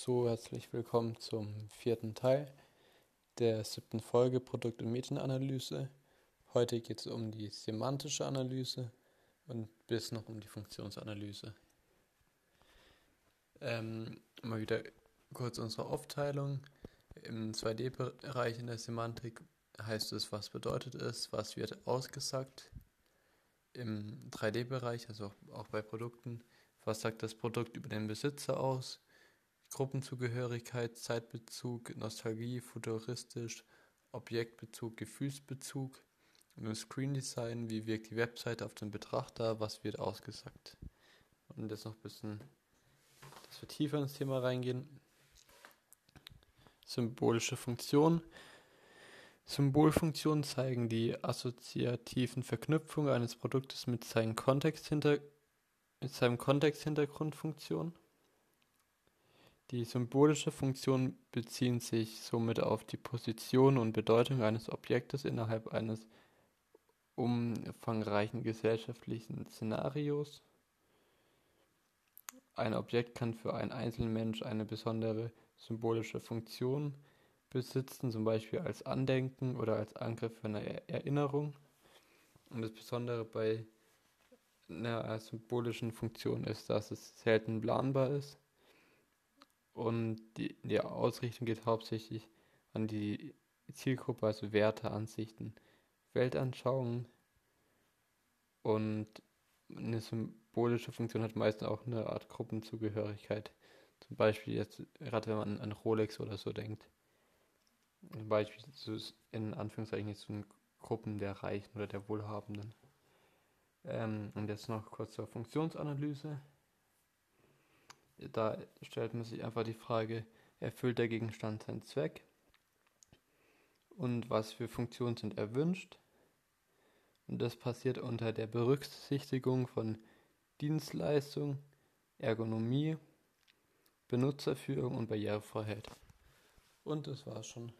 herzlich willkommen zum vierten Teil der siebten Folge Produkt- und Medienanalyse. Heute geht es um die semantische Analyse und bis noch um die Funktionsanalyse. Ähm, mal wieder kurz unsere Aufteilung. Im 2D-Bereich in der Semantik heißt es, was bedeutet es, was wird ausgesagt. Im 3D-Bereich, also auch bei Produkten, was sagt das Produkt über den Besitzer aus Gruppenzugehörigkeit, Zeitbezug, Nostalgie, futuristisch, Objektbezug, Gefühlsbezug. Und im Screen Design, wie wirkt die Webseite auf den Betrachter, was wird ausgesagt. Und jetzt noch ein bisschen, dass wir tiefer ins Thema reingehen. Symbolische Funktion. Symbolfunktionen zeigen die assoziativen Verknüpfungen eines Produktes mit, seinen Kontext hinter, mit seinem Kontexthintergrundfunktion. Die symbolische Funktion beziehen sich somit auf die Position und Bedeutung eines Objektes innerhalb eines umfangreichen gesellschaftlichen Szenarios. Ein Objekt kann für einen einzelnen Mensch eine besondere symbolische Funktion besitzen, zum Beispiel als Andenken oder als Angriff für eine Erinnerung. Und das Besondere bei einer symbolischen Funktion ist, dass es selten planbar ist und die, die Ausrichtung geht hauptsächlich an die Zielgruppe, also Werte, Ansichten, Weltanschauungen. Und eine symbolische Funktion hat meistens auch eine Art Gruppenzugehörigkeit. Zum Beispiel jetzt, gerade wenn man an Rolex oder so denkt. Zum Beispiel in Anführungszeichen jetzt so Gruppen der Reichen oder der Wohlhabenden. Ähm, und jetzt noch kurz zur Funktionsanalyse da stellt man sich einfach die Frage, erfüllt der Gegenstand seinen Zweck? Und was für Funktionen sind erwünscht? Und das passiert unter der Berücksichtigung von Dienstleistung, Ergonomie, Benutzerführung und Barrierefreiheit. Und das war's schon.